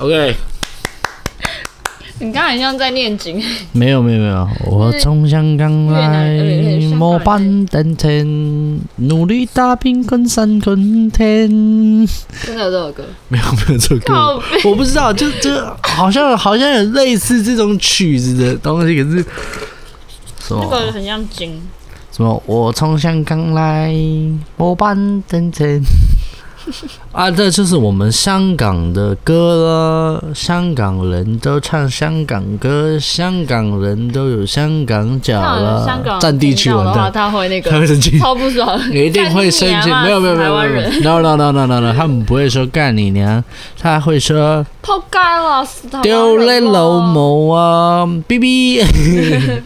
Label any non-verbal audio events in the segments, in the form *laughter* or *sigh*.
OK。你刚才像在念经。没有没有没有，我从香港来，末班登天，努力打拼，困山困天。真的有这首歌？没有没有这首歌，我不知道，就就好像好像有类似这种曲子的东西，可是什么？这个很像经。什么？我从香港来，末班登天。*laughs* 啊，这就是我们香港的歌了。香港人都唱香港歌，香港人都有香港脚了。占地区的话，他会那个，*laughs* 他会生气，超不爽，一定会生气。没有没有没有没有，no no no no no no，他们不会说干你娘，他会说扑街了，丢你老母啊！B B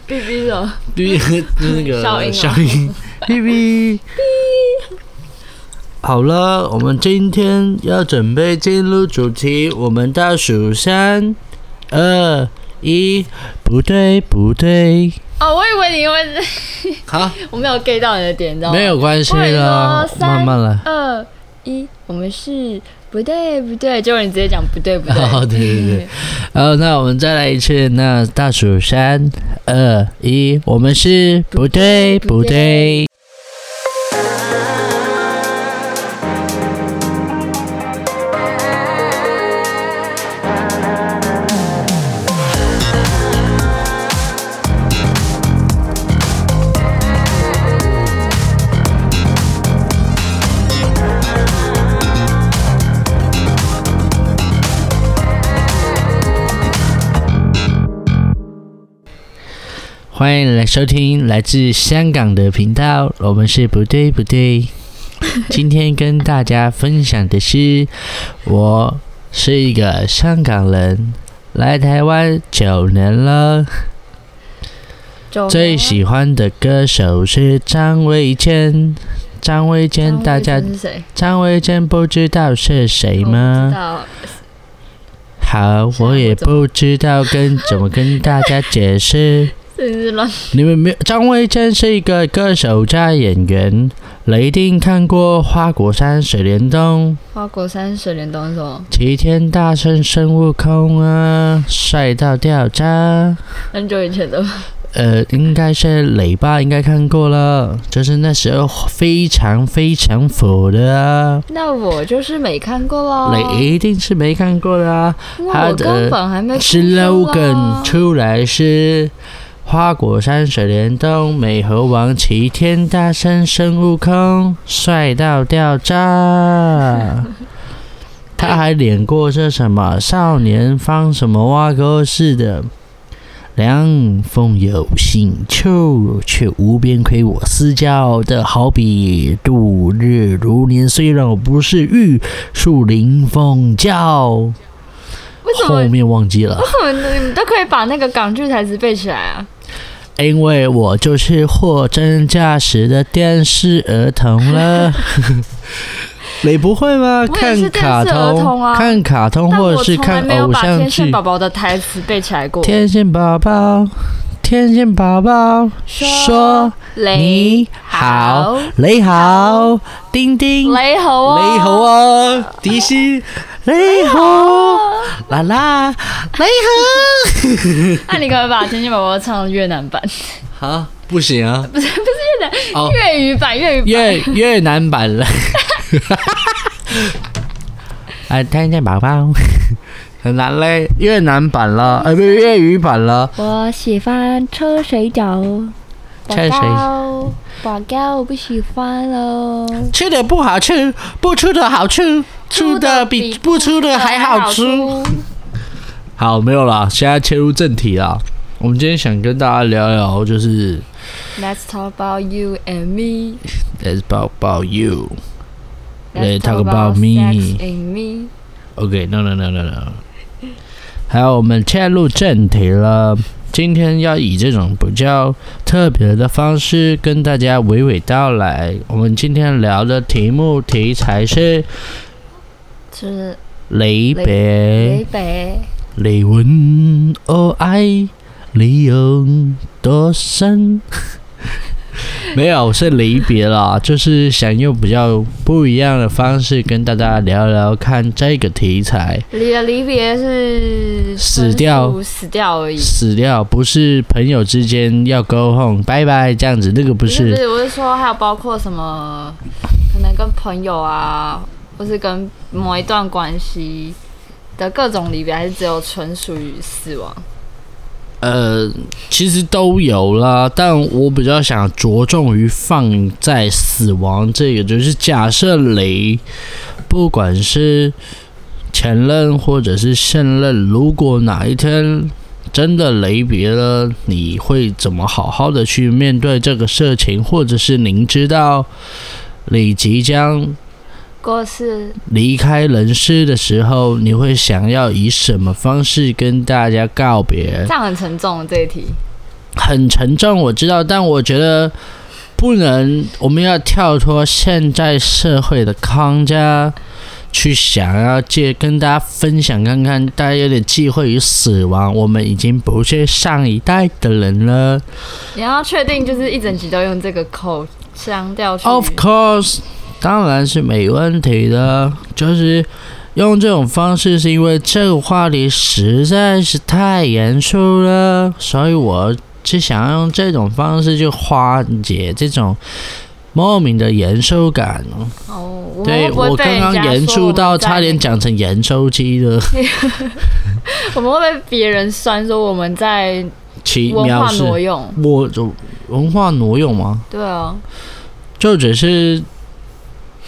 B B 的 *laughs* B B 那个小音 B B。好了，我们今天要准备进入主题。我们倒数三、二、一，不对，不对。哦，我以为你会。*laughs* 好，我没有 get 到你的点，你知道吗？没有关系了，慢慢来。二、一，我们是不对，不对，就你直接讲不对，不对。*laughs* 哦，对对对。好，*laughs* 那我们再来一次。那倒数三、二、一，我们是不对，不对。欢迎来收听来自香港的频道，我们是不对不对。*laughs* 今天跟大家分享的是，我是一个香港人，来台湾九年了。最喜欢的歌手是张卫健。张卫健，大家张卫健不知道是谁吗？好，我也不知道跟怎么跟大家解释。*laughs* 你们没有？张卫健是一个歌手加演员，你一定看过《花果山水帘洞》。花果山水帘洞是什么？齐天大圣孙悟空啊，帅到掉渣。很久以前的。呃，应该是雷吧，应该看过了，就是那时候非常非常火的啊。那我就是没看过喽。雷一定是没看过的啊。我根本还没。slogan 出来是。花果山水帘洞，美猴王，齐天大圣孙悟空，帅到掉渣。他还演过这什么少年方什么挖沟似的。凉风有信秋，却无边亏我思交的好比度日如年。虽然我不是玉树临风娇。后面忘记了。为什么你们都可以把那个港剧台词背起来啊？因为我就是货真价实的电视儿童了，*laughs* 你不会吗？看卡通啊，看卡通或者是看偶像剧。天线宝宝的台词背起来过。天线宝宝，天线宝宝说你好，你好，丁丁，你好啊，你好啊，*laughs* 迪西。你好，啦啦，你好。*laughs* 那你可不可以把《天线宝宝》唱越南版？好，不行啊。不是不是越南，粤语版粤语越越南版了。*laughs* 哎，天气宝宝很难嘞，越南版了，哎，*laughs* 不是粤语版了。我喜欢吃水饺。吃谁？宝宝，我不喜欢了。吃的不好吃，不吃的好吃，吃的比不出的还好吃。好，没有了，现在切入正题了。我们今天想跟大家聊聊，就是。Let's talk about you and me. Let's talk about you. Let's talk about me. OK, no, no, no, no, no. 还有，我们切入正题了。今天要以这种比较特别的方式跟大家娓娓道来。我们今天聊的题目题材是，是离别。离别。你问我爱你有多深？没有，是离别啦，就是想用比较不一样的方式跟大家聊聊看这个题材。你的离别是死掉，死掉而已。死掉不是朋友之间要 go home 拜拜这样子，那个不是。不是，我是说还有包括什么，可能跟朋友啊，或是跟某一段关系的各种离别，还是只有纯属于死亡？呃，其实都有啦，但我比较想着重于放在死亡这个，就是假设你不管是前任或者是现任，如果哪一天真的离别了，你会怎么好好的去面对这个事情，或者是您知道你即将。过世离开人世的时候，你会想要以什么方式跟大家告别？这样很沉重，这一题很沉重，我知道，但我觉得不能，我们要跳脱现在社会的框架，去想要借跟大家分享看看，大家有点忌讳于死亡，我们已经不是上一代的人了。你要确定，就是一整集都用这个口腔调去？Of course。当然是没问题的，就是用这种方式，是因为这个话题实在是太严肃了，所以我是想要用这种方式去化解这种莫名的严肃感。哦，对，我刚刚严肃到差点讲成盐酥鸡了。*laughs* 我们会被别人酸说我们在文化挪用？我就文化挪用吗？对啊，就只是。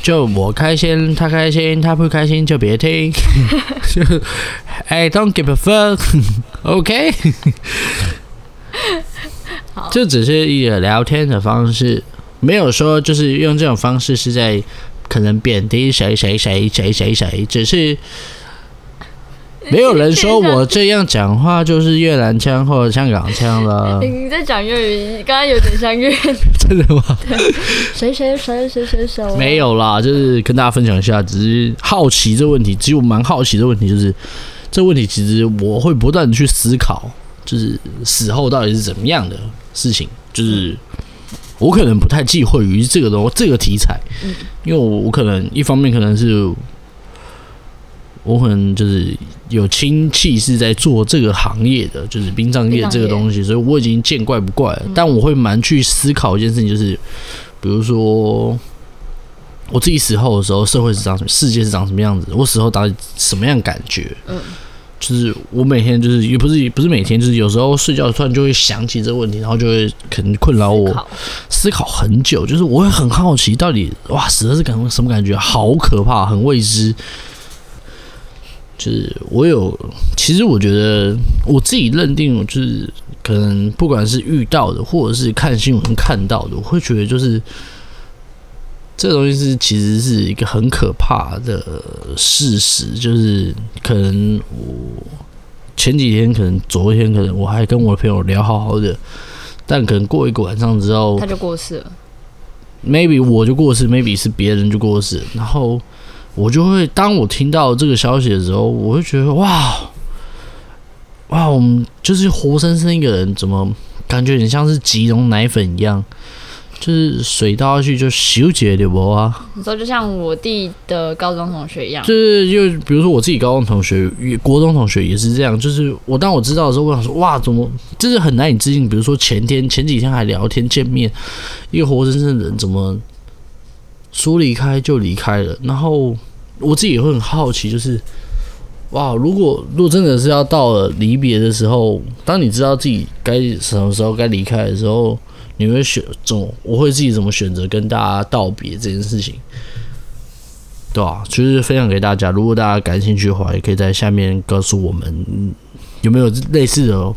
就我开心，他开心，他不开心就别听。*laughs* 就 I don't give a fuck，OK？*laughs* 这只是一个聊天的方式，没有说就是用这种方式是在可能贬低谁谁谁谁谁谁，只是。*laughs* 没有人说我这样讲话就是越南腔或者香港腔了。*laughs* 你在讲粤语，刚刚有点像粤语。*laughs* 真的吗？谁谁谁谁谁谁？没有啦，就是跟大家分享一下，只是好奇这个问题。其实我蛮好奇的问题，就是这个问题其实我会不断的去思考，就是死后到底是怎么样的事情。就是我可能不太忌讳于这个东这个题材，因为我我可能一方面可能是。我可能就是有亲戚是在做这个行业的，就是殡葬业这个东西，所以我已经见怪不怪了。但我会蛮去思考一件事情，就是比如说我自己死后的时候，社会是长什么，世界是长什么样子，我死后到底什么样感觉？嗯，就是我每天就是也不是也不是每天，就是有时候睡觉突然就会想起这个问题，然后就会可能困扰我思考很久。就是我会很好奇，到底哇死了是感什么感觉？好可怕，很未知。就是我有，其实我觉得我自己认定，就是可能不管是遇到的，或者是看新闻看到的，我会觉得就是这个东西是其实是一个很可怕的事实。就是可能我前几天，可能昨天，可能我还跟我的朋友聊好好的，但可能过一个晚上之后，他就过世了。Maybe 我就过世，Maybe 是别人就过世，然后。我就会，当我听到这个消息的时候，我会觉得哇，哇，我们就是活生生一个人，怎么感觉很像是即溶奶粉一样，就是水倒下去就修结的不啊？你说就像我弟的高中同学一样，就是就比如说我自己高中同学、国中同学也是这样，就是我当我知道的时候，我想说哇，怎么就是很难以置信？比如说前天、前几天还聊天见面，一个活生生的人怎么说离开就离开了，然后。我自己也会很好奇，就是哇，如果如果真的是要到了离别的时候，当你知道自己该什么时候该离开的时候，你会选怎么？我会自己怎么选择跟大家道别这件事情，对吧？就是分享给大家，如果大家感兴趣的话，也可以在下面告诉我们有没有类似的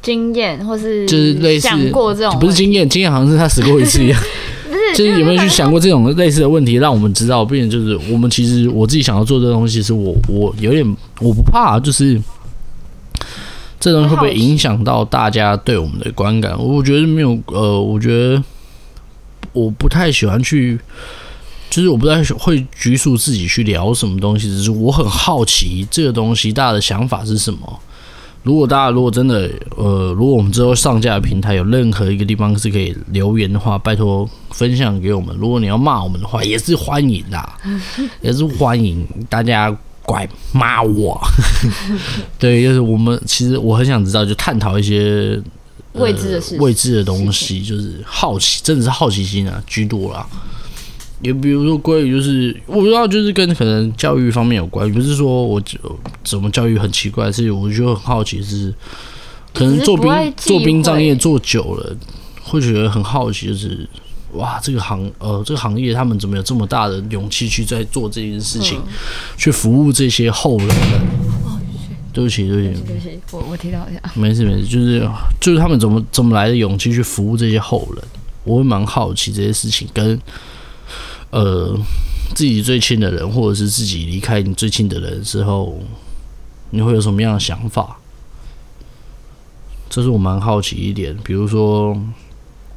经验，或是就是类似想过这种，不是经验，经验好像是他死过一次一样。*laughs* 就是有没有去想过这种类似的问题，让我们知道，并且就是我们其实我自己想要做这东西，是我我有点我不怕，就是这东西会不会影响到大家对我们的观感？我觉得没有，呃，我觉得我不太喜欢去，就是我不太会拘束自己去聊什么东西，只是我很好奇这个东西大家的想法是什么。如果大家如果真的呃，如果我们之后上架的平台有任何一个地方是可以留言的话，拜托分享给我们。如果你要骂我们的话，也是欢迎的，*laughs* 也是欢迎大家怪骂我。*laughs* 对，就是我们其实我很想知道，就探讨一些、呃、未知的事、未知的东西，就是好奇，真的是好奇心啊居多啦。也比如说，关于就是我不知道，就是跟可能教育方面有关，不是说我怎么教育很奇怪，是我就很好奇是，是可能做兵做兵仗业做久了，会觉得很好奇，就是哇，这个行呃这个行业他们怎么有这么大的勇气去在做这件事情，嗯、去服务这些后人？哦，对不起，对不起，对不起，我我提到一下，没事没事，就是就是他们怎么怎么来的勇气去服务这些后人？我会蛮好奇这些事情跟。呃，自己最亲的人，或者是自己离开你最亲的人之后，你会有什么样的想法？这是我蛮好奇一点。比如说，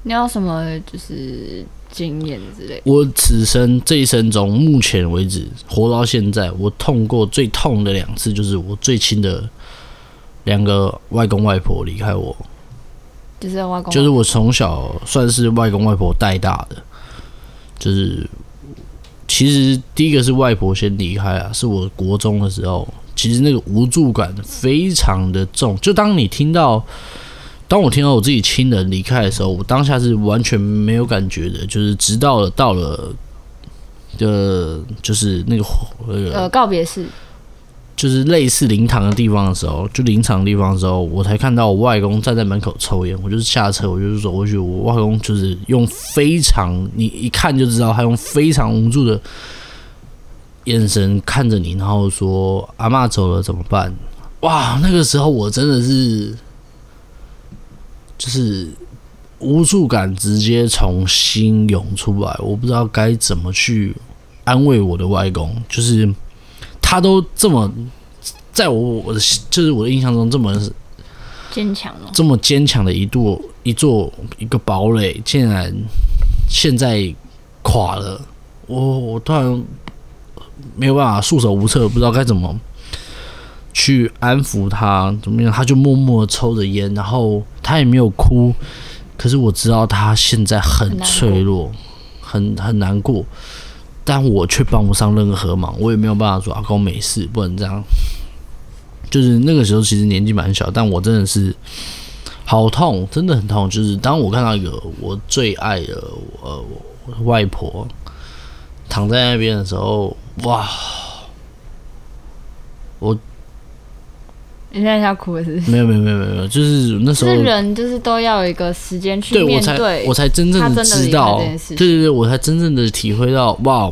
你要什么就是经验之类？我此生这一生中，目前为止活到现在，我痛过最痛的两次，就是我最亲的两个外公外婆离开我。就是外公，就是我从小算是外公外婆带大的，就是。其实第一个是外婆先离开啊，是我国中的时候。其实那个无助感非常的重，就当你听到，当我听到我自己亲人离开的时候，我当下是完全没有感觉的。就是直到了到了，的，就是那个那个呃告别式。就是类似灵堂的地方的时候，就灵场的地方的时候，我才看到我外公站在门口抽烟。我就是下车，我就是走过去，我外公就是用非常你一看就知道，他用非常无助的眼神看着你，然后说：“阿嬷走了怎么办？”哇，那个时候我真的是就是无助感直接从心涌出来，我不知道该怎么去安慰我的外公，就是。他都这么，在我我的就是我的印象中这么坚强了，这么坚强的一座一座一个堡垒，竟然现在垮了。我我突然没有办法束手无策，不知道该怎么去安抚他，怎么样？他就默默的抽着烟，然后他也没有哭，可是我知道他现在很脆弱，很很，很难过。但我却帮不上任何忙，我也没有办法说阿公没事，不能这样。就是那个时候其实年纪蛮小，但我真的是好痛，真的很痛。就是当我看到一个我最爱的呃外婆躺在那边的时候，哇！我你现在要哭是不是？没有没有没有没有，就是那时候人就是都要有一个时间去面对，对，我才我才真正的知道，对对对，我才真正的体会到，哇！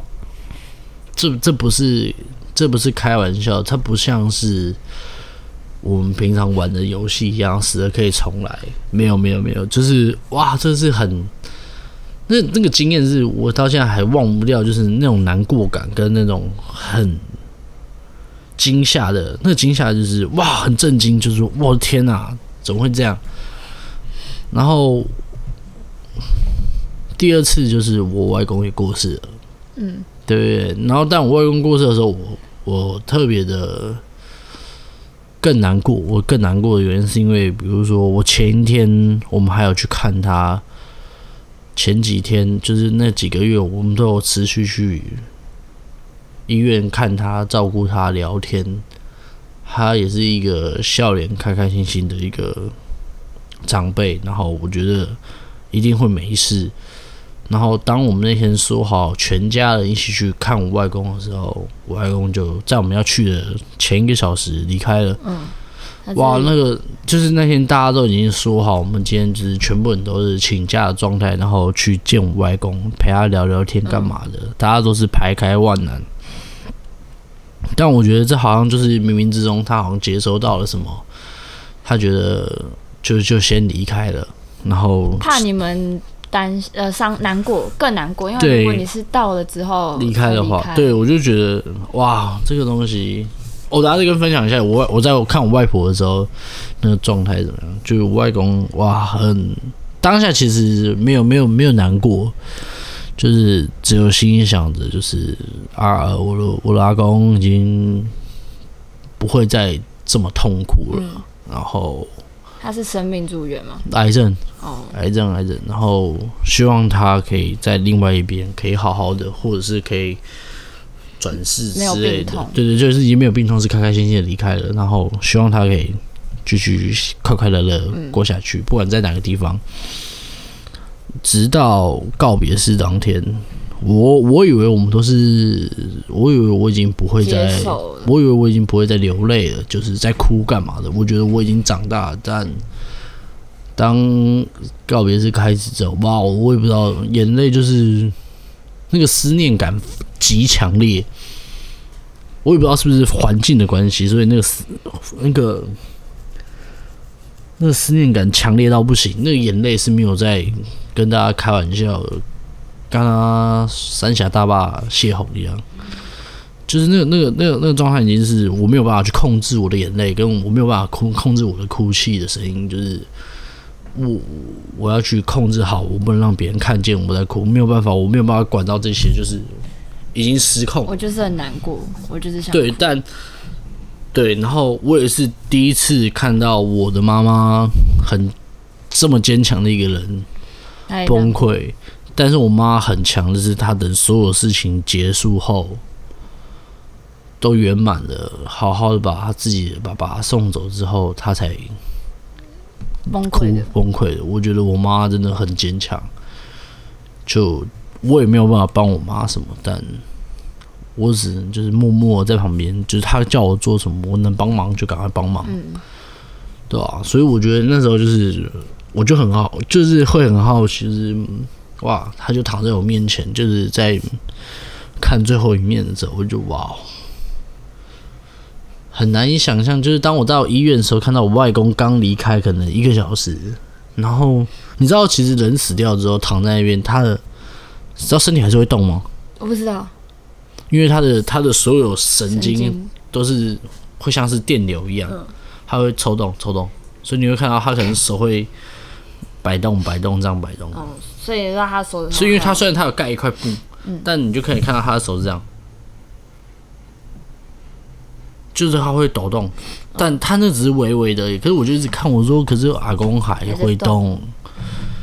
这这不是这不是开玩笑，它不像是我们平常玩的游戏一样，死了可以重来。没有没有没有，就是哇，这是很那那个经验，是我到现在还忘不掉，就是那种难过感跟那种很惊吓的，那个惊吓就是哇，很震惊，就是我的天哪，怎么会这样？然后第二次就是我外公也过世了，嗯。对，然后但我外公过世的时候，我我特别的更难过。我更难过的原因是因为，比如说我前一天我们还有去看他，前几天就是那几个月，我们都有持续去医院看他、照顾他、聊天。他也是一个笑脸开开心心的一个长辈，然后我觉得一定会没事。然后，当我们那天说好全家人一起去看我外公的时候，我外公就在我们要去的前一个小时离开了。嗯，哇，那个就是那天大家都已经说好，我们今天就是全部人都是请假的状态，然后去见我外公，陪他聊聊天干嘛的，大家都是排开万难。但我觉得这好像就是冥冥之中，他好像接收到了什么，他觉得就就先离开了，然后怕你们。担呃伤难过更难过，因为如果你是到了之后离开的话，对我就觉得哇，这个东西，我大家再跟分享一下。我我在我看我外婆的时候，那个状态怎么样？就我外公哇，很当下其实没有没有没有难过，就是只有心里想着，就是啊，我的我的阿公已经不会再这么痛苦了。嗯然后他是生命住院吗？癌症哦，癌症，癌症，然后希望他可以在另外一边可以好好的，或者是可以转世之类的。对对，就是已经没有病痛，是开开心心的离开了。然后希望他可以继续快快乐乐过下去，嗯、不管在哪个地方。直到告别式当天，我我以为我们都是，我以为我已经不会再，我以为我已经不会再流泪了，就是在哭干嘛的？我觉得我已经长大了，但当告别式开始之后，哇，我也不知道，眼泪就是那个思念感极强烈，我也不知道是不是环境的关系，所以那个思那个那个思念感强烈到不行，那个眼泪是没有在。跟大家开玩笑，跟他三峡大坝泄洪一样，就是那个、那个、那个、那个状态，已经是我没有办法去控制我的眼泪，跟我没有办法控控制我的哭泣的声音，就是我我要去控制好，我不能让别人看见我在哭，没有办法，我没有办法管到这些，就是已经失控。我就是很难过，我就是想对，但对，然后我也是第一次看到我的妈妈很这么坚强的一个人。崩溃，但是我妈很强的是，她等所有事情结束后都圆满了，好好的把她自己的爸爸送走之后，她才崩溃崩溃的。我觉得我妈真的很坚强，就我也没有办法帮我妈什么，但我只能就是默默在旁边，就是他叫我做什么，我能帮忙就赶快帮忙，嗯，对吧？所以我觉得那时候就是。我就很好，就是会很好奇，就是哇，他就躺在我面前，就是在看最后一面的时候，我就哇，很难以想象，就是当我到医院的时候，看到我外公刚离开，可能一个小时，然后你知道，其实人死掉之后躺在那边，他的知道身体还是会动吗？我不知道，因为他的他的所有神经都是会像是电流一样，他会抽动抽动，所以你会看到他可能手会。摆动，摆动，这样摆动。哦，所以让他手，是因为他虽然他有盖一块布，嗯，但你就可以看到他的手是这样，就是他会抖动，但他那只是微微的。可是我就一直看，我说，可是阿公还会动，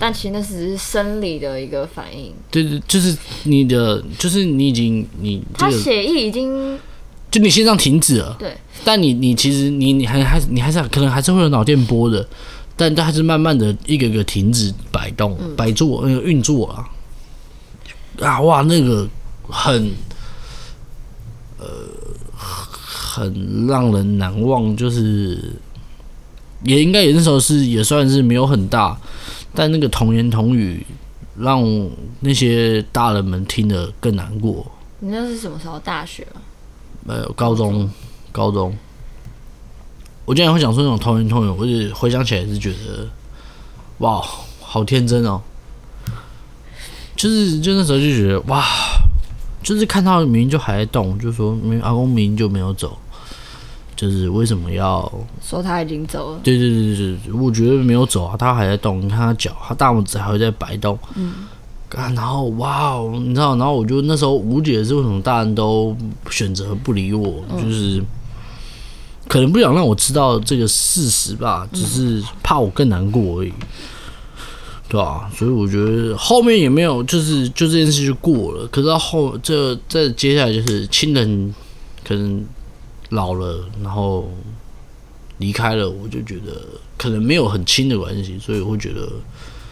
但其实那只是生理的一个反应。对对，就是你的，就是你已经你、这个、他血液已经，就你心脏停止了。对，但你你其实你你还还你还是可能还是会有脑电波的。但它还是慢慢的一个个停止摆动，摆住那个运作啊，啊哇，那个很呃很让人难忘，就是也应该也那时候是也算是没有很大，但那个童言童语让那些大人们听得更难过。你那是什么时候？大学吗？没有，高中，高中。我竟然会讲出那种童言童语，我就回想起来是觉得，哇，好天真哦！就是就那时候就觉得，哇，就是看到明明就还在动，就说明阿公明明就没有走，就是为什么要说他已经走了？对对对对对，我觉得没有走啊，他还在动，你看他脚，他大拇指还会在摆动，嗯，然后哇哦，你知道，然后我就那时候无解的是为什么大人都选择不理我，就是。可能不想让我知道这个事实吧，只是怕我更难过而已，对啊？所以我觉得后面也没有，就是就这件事就过了。可是到后这这接下来就是亲人可能老了，然后离开了，我就觉得可能没有很亲的关系，所以我会觉得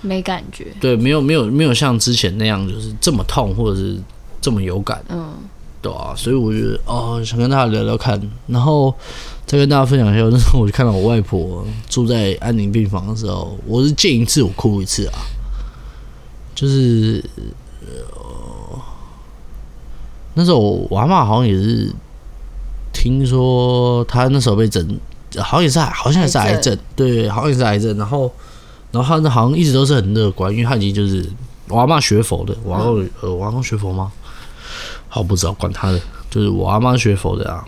没感觉。对，没有没有没有像之前那样就是这么痛，或者是这么有感，嗯，对啊，所以我觉得哦，想跟大家聊聊看，然后。再跟大家分享一下，那时候我就看到我外婆住在安宁病房的时候，我是见一次我哭一次啊。就是，呃，那时候我我阿嬷好像也是听说他那时候被诊，好像也是好像也是癌症，对，好像也是癌症。然后，然后他好像一直都是很乐观，因为他已经就是我阿妈学佛的，我阿公呃我阿公学佛吗？好，不知道，管他的，就是我阿妈学佛的啊。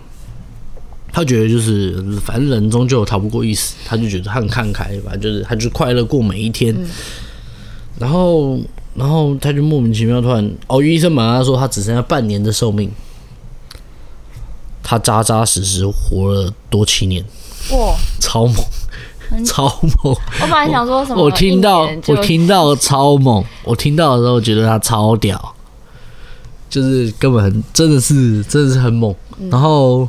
他觉得就是，反正人终究逃不过一死，他就觉得他很看开，反正就是他就快乐过每一天。嗯、然后，然后他就莫名其妙突然，哦，医生马上说他只剩下半年的寿命，他扎扎实实活了多七年，哇，超猛！超猛！我本来想说什么，我听到我听到超猛，我听到的时候觉得他超屌，就是根本很真的是真的是很猛。然后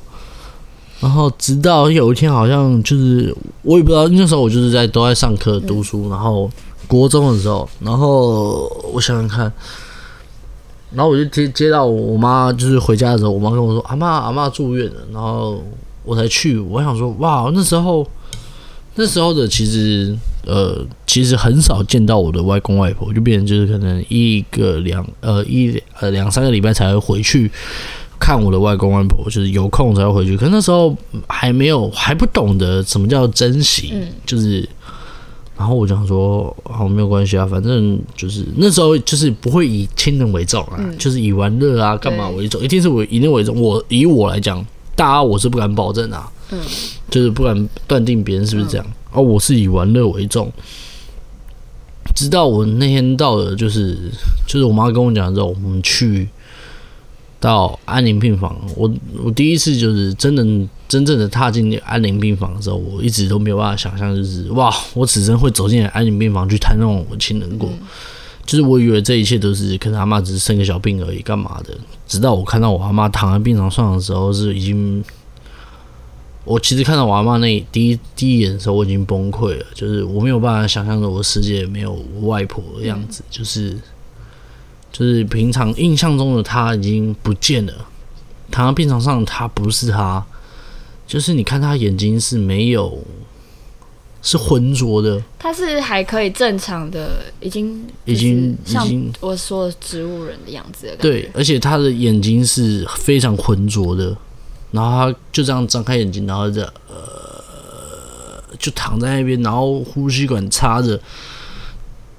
然后直到有一天，好像就是我也不知道那时候我就是在都在上课读书，然后国中的时候，然后我想想看。然后我就接接到我妈，就是回家的时候，我妈跟我说：“阿妈，阿妈住院了。”然后我才去。我想说：“哇，那时候那时候的其实呃，其实很少见到我的外公外婆，就变成就是可能一个两呃一呃两三个礼拜才会回去看我的外公外婆，就是有空才会回去。可是那时候还没有还不懂得什么叫珍惜，就是。”然后我就想说，好，没有关系啊，反正就是那时候就是不会以亲人为重啊，嗯、就是以玩乐啊、干嘛为重，一定是我以那为重。我以我来讲，大家我是不敢保证啊，嗯，就是不敢断定别人是不是这样。哦、嗯，我是以玩乐为重。直到我那天到了，就是就是我妈跟我讲之后，我们去。到安宁病房，我我第一次就是真的真正的踏进安宁病房的时候，我一直都没有办法想象，就是哇，我此生会走进安宁病房去探望我亲人过，嗯、就是我以为这一切都是可能阿妈只是生个小病而已，干嘛的？直到我看到我阿妈躺在病床上的时候，是已经，我其实看到我阿妈那第一第一眼的时候，我已经崩溃了，就是我没有办法想象的，我世界没有我外婆的样子，嗯、就是。就是平常印象中的她已经不见了，躺在病床上，她不是他，就是你看他眼睛是没有，是浑浊的，他是还可以正常的，已经已经已像我说的植物人的样子的。对，而且他的眼睛是非常浑浊的，然后他就这样张开眼睛，然后这呃就躺在那边，然后呼吸管插着。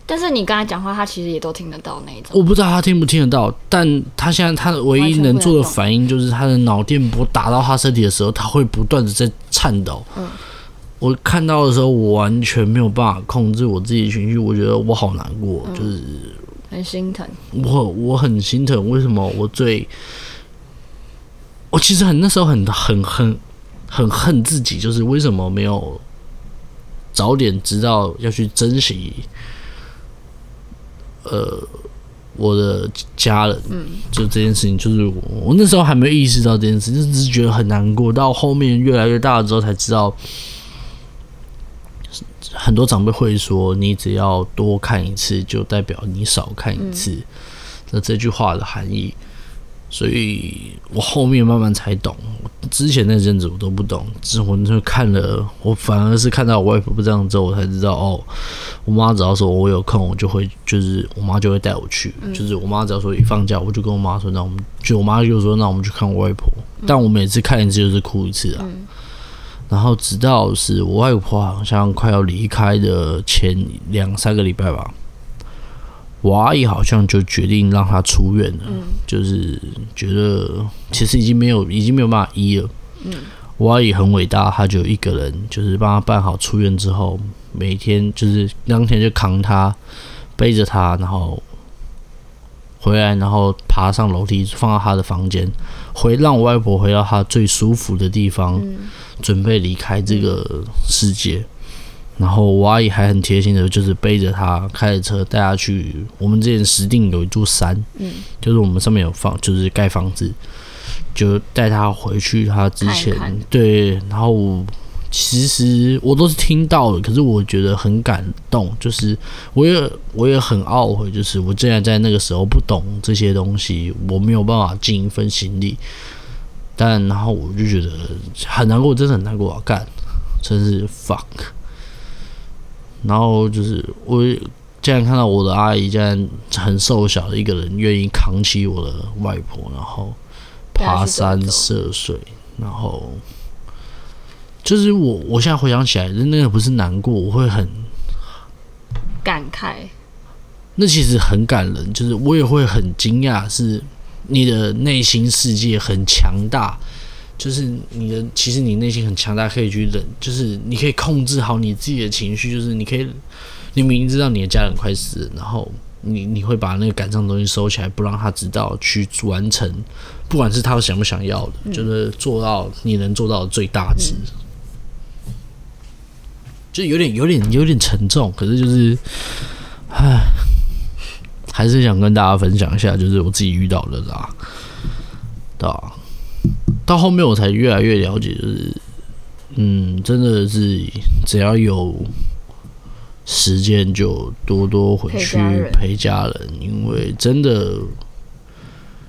但是你跟他讲话，他其实也都听得到那一种。我不知道他听不听得到，但他现在他唯一能做的反应就是他的脑电波打到他身体的时候，他会不断的在颤抖。嗯，我看到的时候，我完全没有办法控制我自己的情绪，我觉得我好难过，就是很心疼。我我很心疼，为什么我最我其实很那时候很很很很恨自己，就是为什么没有早点知道要去珍惜。呃，我的家人，嗯，就这件事情，就是我，我那时候还没有意识到这件事，就只是觉得很难过。到后面越来越大了之后，才知道，很多长辈会说，你只要多看一次，就代表你少看一次，那这句话的含义。所以我后面慢慢才懂，之前那阵子我都不懂。之后就看了，我反而是看到我外婆不这样之后，我才知道哦，我妈只要说我有空，我就会，就是我妈就会带我去。嗯、就是我妈只要说一放假，我就跟我妈说，那我们就我妈就说，那我们去看我外婆。但我每次看一次就是哭一次啊。嗯、然后直到是我外婆好像快要离开的前两三个礼拜吧。我阿姨好像就决定让他出院了，嗯、就是觉得其实已经没有，已经没有办法医了。嗯、我阿姨很伟大，她就一个人，就是帮他办好出院之后，每天就是当天就扛他，背着他，然后回来，然后爬上楼梯，放到他的房间，回让我外婆回到她最舒服的地方，嗯、准备离开这个世界。然后我阿姨还很贴心的，就是背着他开着车带他去我们之前石定有一座山，嗯，就是我们上面有房，就是盖房子，就带他回去。他之前对，然后其实我都是听到了，可是我觉得很感动，就是我也我也很懊悔，就是我竟然在那个时候不懂这些东西，我没有办法尽一份心力。但然后我就觉得很难过，真的很难过啊！干，真是 fuck。然后就是我竟然看到我的阿姨，竟然很瘦小的一个人，愿意扛起我的外婆，然后爬山涉水，然后就是我我现在回想起来，那个不是难过，我会很感慨。那其实很感人，就是我也会很惊讶，是你的内心世界很强大。就是你的，其实你内心很强大，可以去忍，就是你可以控制好你自己的情绪，就是你可以，你明明知道你的家人快死了，然后你你会把那个感伤的东西收起来，不让他知道，去完成，不管是他想不想要的，嗯、就是做到你能做到的最大值。就有点有点有点沉重。可是就是，唉，还是想跟大家分享一下，就是我自己遇到的啦。对啊，到后面我才越来越了解，就是，嗯，真的是只要有时间就多多回去陪家人，因为真的。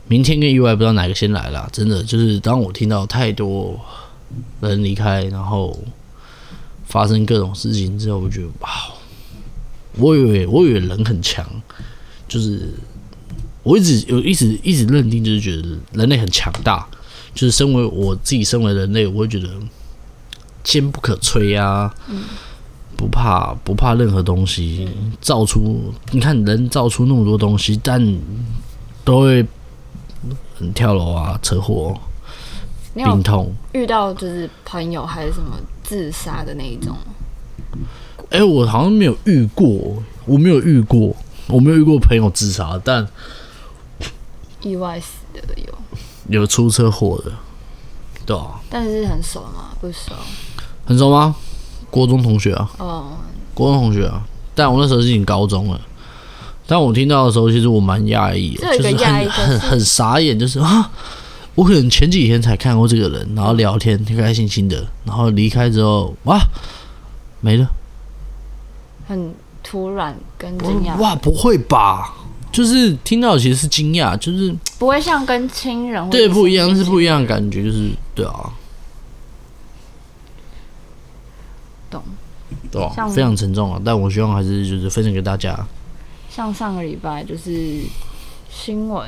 明天跟意外不知道哪个先来啦，真的就是当我听到太多人离开，然后发生各种事情之后，我觉得哇，我以为我以为人很强，就是我一直有一直一直认定，就是觉得人类很强大，就是身为我自己身为人类，我会觉得坚不可摧啊，不怕不怕任何东西，造出你看人造出那么多东西，但都会。跳楼啊，车祸，病痛，遇到就是朋友还是什么自杀的那一种？哎、欸，我好像没有遇过，我没有遇过，我没有遇过朋友自杀，但意外死的有，有出车祸的，对啊。但是很熟吗？不熟。很熟吗？国中同学啊。哦。国中同学啊，但我那时候已经高中了。但我听到的时候，其实我蛮讶异的，就是很很很傻眼，就是啊，我可能前几天才看过这个人，然后聊天，开开心心的，然后离开之后，哇，没了，很突然跟惊讶。哇，不会吧？就是听到其实是惊讶，就是不会像跟亲人对不一样，是不一样的感觉，就是对啊，懂，对啊，非常沉重啊。但我希望还是就是分享给大家。像上个礼拜就是新闻，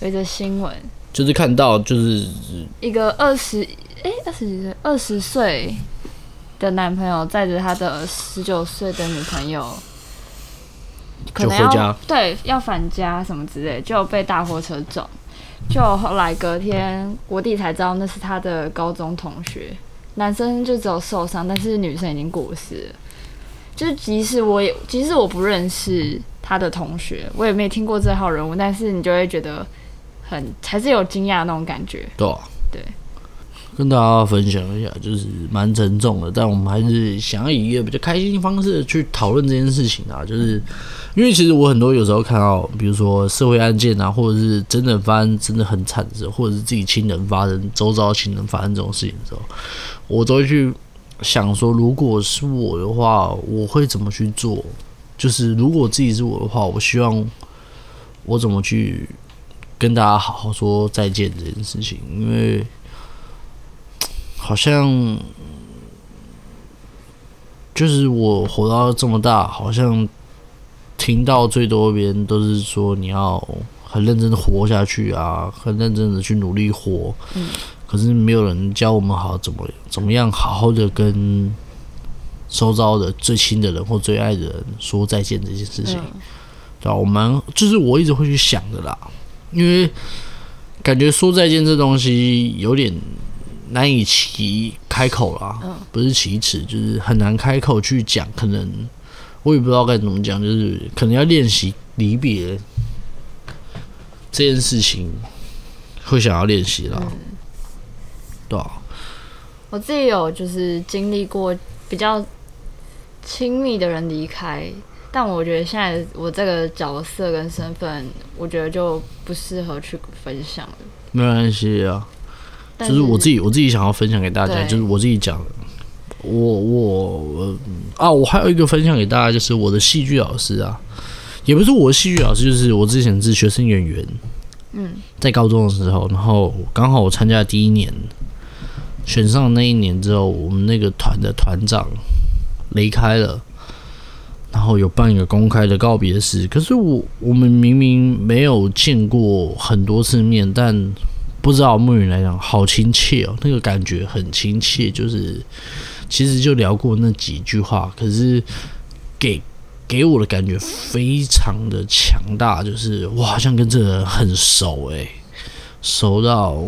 有一则新闻，就是看到就是一个二十哎二十几岁二十岁的男朋友载着他的十九岁的女朋友，可能要对，要返家什么之类，就被大货车撞，就后来隔天我弟才知道那是他的高中同学，男生就只有受伤，但是女生已经过世了。就是即使我也即使我不认识他的同学，我也没听过这号人物，但是你就会觉得很还是有惊讶那种感觉。对啊，对，跟大家分享一下，就是蛮沉重的，但我们还是想要以一个比较开心的方式去讨论这件事情啊。就是因为其实我很多有时候看到，比如说社会案件啊，或者是真的发生真的很惨的时候，或者是自己亲人发生、周遭亲人发生这种事情的时候，我都会去。想说，如果是我的话，我会怎么去做？就是如果自己是我的话，我希望我怎么去跟大家好好说再见这件事情，因为好像就是我活到这么大，好像听到最多别人都是说你要很认真的活下去啊，很认真的去努力活。嗯。可是没有人教我们好怎么怎么样好好的跟周遭的最亲的人或最爱的人说再见这件事情，对吧？我们就是我一直会去想的啦，因为感觉说再见这东西有点难以启开口啦，不是启齿，就是很难开口去讲。可能我也不知道该怎么讲，就是可能要练习离别这件事情，会想要练习啦。对啊，我自己有就是经历过比较亲密的人离开，但我觉得现在我这个角色跟身份，我觉得就不适合去分享了。没关系啊，就是我自己我自己想要分享给大家，就是我自己讲的。我我啊，我还有一个分享给大家，就是我的戏剧老师啊，也不是我的戏剧老师，就是我之前是学生演员。嗯，在高中的时候，然后刚好我参加第一年。选上那一年之后，我们那个团的团长离开了，然后有办一个公开的告别式。可是我我们明明没有见过很多次面，但不知道木云来讲好亲切哦，那个感觉很亲切。就是其实就聊过那几句话，可是给给我的感觉非常的强大，就是我好像跟这个人很熟诶，熟到。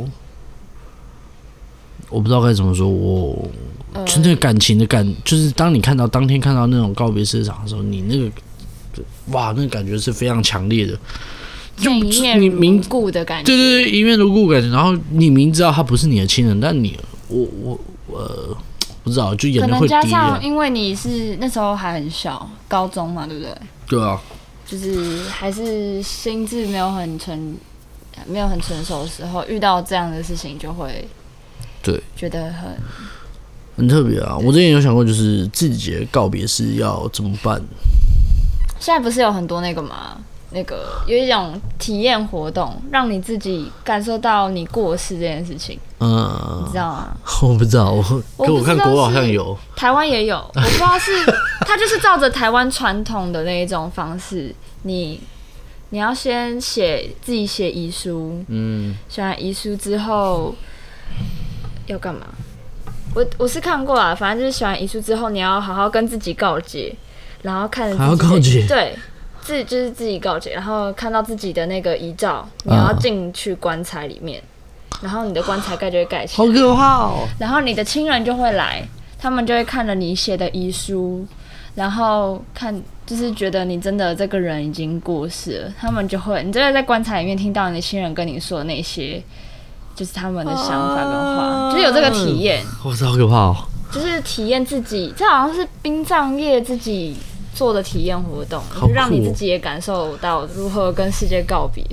我不知道该怎么说，我就那个感情的感，就是当你看到当天看到那种告别式场的时候，你那个哇，那个感觉是非常强烈的，就一面如故的感觉，对对对，一面如故感觉。然后你明知道他不是你的亲人，但你我我呃不知道，就眼泪会加上因为你是那时候还很小，高中嘛，对不对？对啊，就是还是心智没有很成，没有很成熟的时候，遇到这样的事情就会对觉得很很特别啊。我之前有想过，就是自己的告别式要怎么办？现在不是有很多那个吗？那个有一种体验活动，让你自己感受到你过世这件事情。嗯，你知道吗？*laughs* 我不知道，我可我看国外好像有，台湾也有，我不知道是 *laughs* 他就是照着台湾传统的那一种方式，你你要先写自己写遗书，嗯，写完遗书之后要干嘛？我我是看过啊，反正就是写完遗书之后，你要好好跟自己告诫，然后看还要告诫，对。自己就是自己告解，然后看到自己的那个遗照，你要进去棺材里面，啊、然后你的棺材盖就会盖起来，好可怕哦！然后你的亲人就会来，他们就会看了你写的遗书，然后看就是觉得你真的这个人已经过世了，他们就会，你真的在棺材里面听到你的亲人跟你说的那些，就是他们的想法跟话，啊、就是有这个体验。哇塞，好可怕哦！就是体验自己，这好像是殡葬业自己。做的体验活动，就让你自己也感受到如何跟世界告别，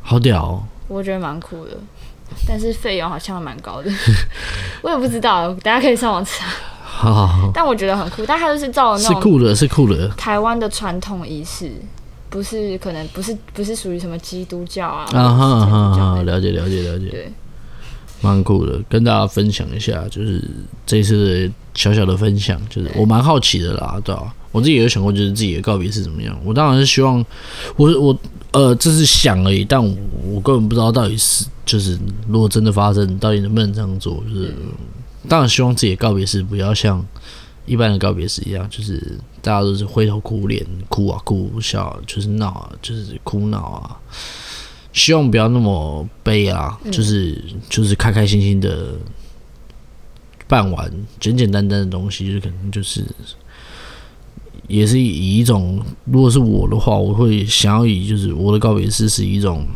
好屌哦！我觉得蛮酷的，但是费用好像蛮高的，*laughs* 我也不知道，大家可以上网查。好好好，但我觉得很酷，但它就是照那种是酷的，是酷的。台湾的传统仪式，不是可能不是不是属于什么基督教啊？啊哈哈哈，了解了解了解，对，蛮酷的，跟大家分享一下，就是这次的小小的分享，就是我蛮好奇的啦，对吧？我自己也有想过，就是自己的告别是怎么样。我当然是希望，我我呃，这是想而已，但我，我根本不知道到底是就是，如果真的发生，到底能不能这样做？就是当然希望自己的告别式不要像一般的告别式一样，就是大家都是灰头苦脸，哭啊哭笑，就是闹啊，就是哭闹啊。希望不要那么悲啊，就是就是开开心心的办完，简简单单的东西，就可能就是。也是以一种，如果是我的话，我会想要以就是我的告别式是一种，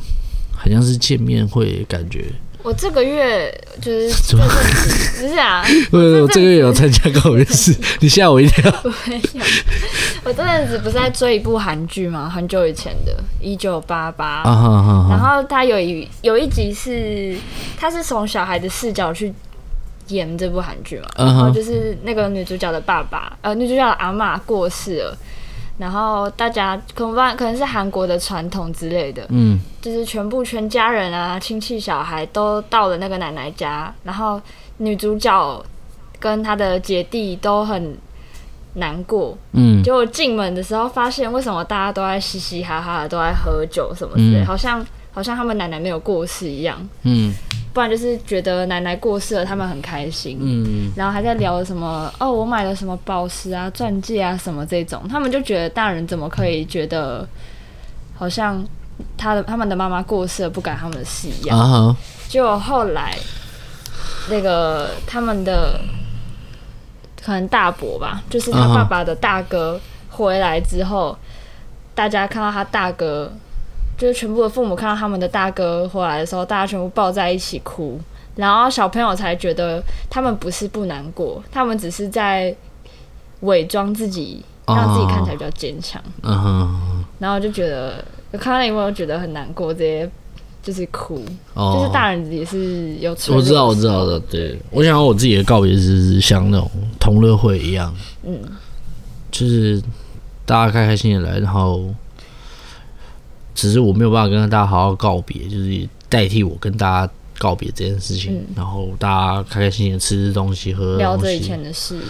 好像是见面会感觉。我这个月就是怎么，不是啊，不是我这个月有参加告别式，你吓我一跳。*laughs* 我这阵子不是在追一部韩剧吗？很久以前的，一九八八。然后它有一有一集是，他是从小孩的视角去。演这部韩剧嘛，然后就是那个女主角的爸爸，呃，女主角的阿妈过世了，然后大家可能可能是韩国的传统之类的，嗯，就是全部全家人啊，亲戚小孩都到了那个奶奶家，然后女主角跟她的姐弟都很难过，嗯，结果进门的时候发现为什么大家都在嘻嘻哈哈的，都在喝酒什么之类，好像好像他们奶奶没有过世一样，嗯。不然就是觉得奶奶过世了，他们很开心，嗯，然后还在聊什么哦，我买了什么宝石啊、钻戒啊什么这种，他们就觉得大人怎么可以觉得好像他的他们的妈妈过世了不干他们的事一样。Uh huh. 就后来那个他们的可能大伯吧，就是他爸爸的大哥回来之后，uh. 大家看到他大哥。就是全部的父母看到他们的大哥回来的时候，大家全部抱在一起哭，然后小朋友才觉得他们不是不难过，他们只是在伪装自己，让自己看起来比较坚强。嗯哼。然后就觉得，我看到有没有觉得很难过？这些就是哭，就是大人也是有。我知道，我知道的。对，我想要我自己的告别是像那种同乐会一样，嗯，就是大家开开心心的来，然后。只是我没有办法跟大家好好告别，就是代替我跟大家告别这件事情。嗯、然后大家开开心心的吃吃东西，喝喝东西，聊着以前的事，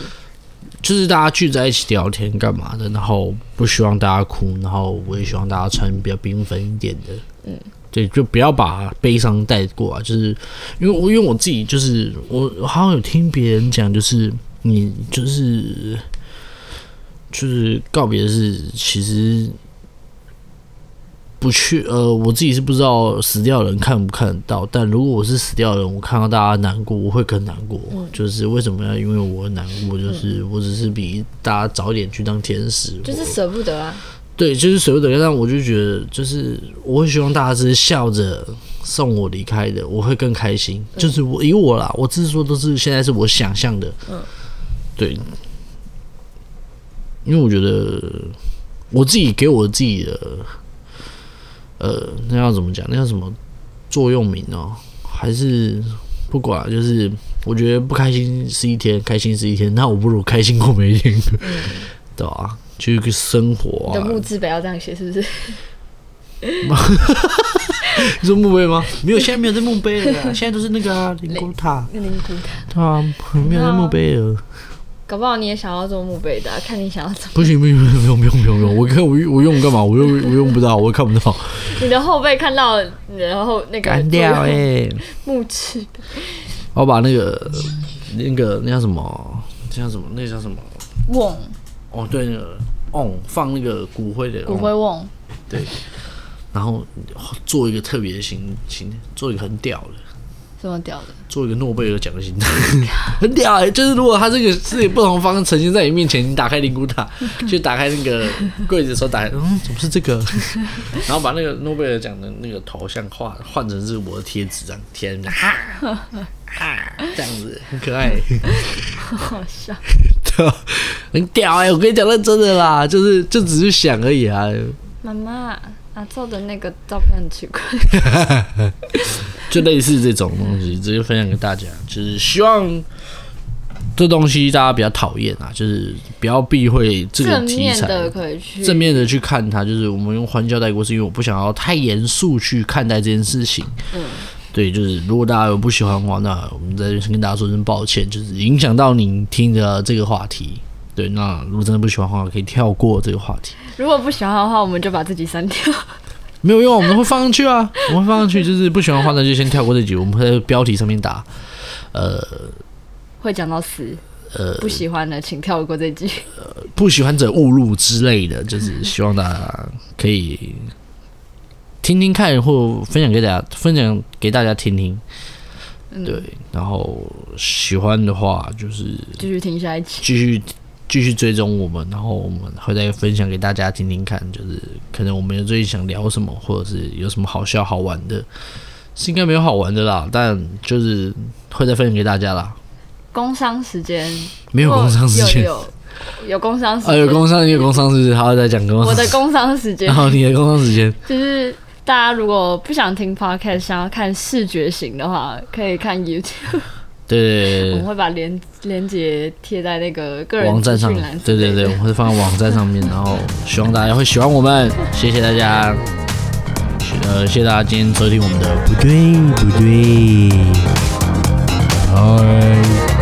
就是大家聚在一起聊天干嘛的。然后不希望大家哭，然后我也希望大家穿比较缤纷一点的。嗯，对，就不要把悲伤带过啊。就是因为我因为我自己就是我好像有听别人讲，就是你就是就是告别是其实。不去，呃，我自己是不知道死掉的人看不看得到，但如果我是死掉的人，我看到大家难过，我会更难过。嗯、就是为什么要因为我难过？就是我只是比大家早点去当天使，就是舍不得啊。对，就是舍不得。但我就觉得，就是我会希望大家是笑着送我离开的，我会更开心。嗯、就是我以我啦，我只是说都是现在是我想象的。嗯对，因为我觉得我自己给我自己的，呃，那要怎么讲？那叫什么座右铭哦？还是不管，就是我觉得不开心是一天，开心是一天，那我不如开心过每一天，嗯、*laughs* 对吧、啊？去个生活、啊。你的墓志碑要这样写，是不是？*laughs* 你说墓碑吗？没有，现在没有这墓碑了。现在都是那个 *laughs* 灵骨塔。灵骨塔。对啊，没有这墓碑了。搞不好你也想要做墓碑的、啊，看你想要怎么。不行不行不行，不用不用不用不用，我看我我用干嘛？我用我用不到，我看不到。你的后背看到，然后那个。*laughs* 干掉哎、欸！墓志。我把那个那个那叫什么？那叫什么？那叫什么？瓮。哦，对，那个瓮放那个骨灰的。骨灰瓮。对。然后做一个特别的形形，做一个很屌的，这么屌的，做一个诺贝尔奖的形态，*laughs* 很屌哎、欸！就是如果他这个是以不同方呈现在你面前，你打开灵骨塔，*laughs* 去打开那个柜子的时候，打开，嗯，怎么是这个？*laughs* 然后把那个诺贝尔奖的那个头像画换成是我的贴纸，这样贴，哈哈，这样子很可爱，好笑，对，很屌哎、欸！我跟你讲，认真的啦，就是就只是想而已啊，妈妈。啊，做的那个照片很奇怪，*laughs* 就类似这种东西，直接分享给大家，就是希望这东西大家比较讨厌啊，就是不要避讳这个题材，正面的可以去正面的去看它，就是我们用欢笑带过，是因为我不想要太严肃去看待这件事情。嗯，对，就是如果大家有不喜欢的话，那我们再跟大家说声抱歉，就是影响到您听的这个话题。对，那如果真的不喜欢的话，可以跳过这个话题。如果不喜欢的话，我们就把自己删掉。没有用，我们会放上去啊，我们会放上去。就是不喜欢的话，那就先跳过这集。我们会在标题上面打，呃，会讲到死。呃，不喜欢的请跳过这集。呃，不喜欢者勿入之类的，就是希望大家可以听听看，或分享给大家，分享给大家听听。嗯、对，然后喜欢的话，就是继续听下一集，继续。继续追踪我们，然后我们会再分享给大家听听看，就是可能我们有最近想聊什么，或者是有什么好笑好玩的，是应该没有好玩的啦，但就是会再分享给大家啦。工商时间没有工商时间，有有工商时间，啊有工商有工商时间，好再讲工商。我的工商时间，然后你的工商时间，就是大家如果不想听 podcast，想要看视觉型的话，可以看 YouTube。对，我们会把连连接贴在那个个人网站上。对对对，我们会放在网站上面，然后希望大家会喜欢我们。谢谢大家，呃，谢谢大家今天收听我们的不对不对，拜。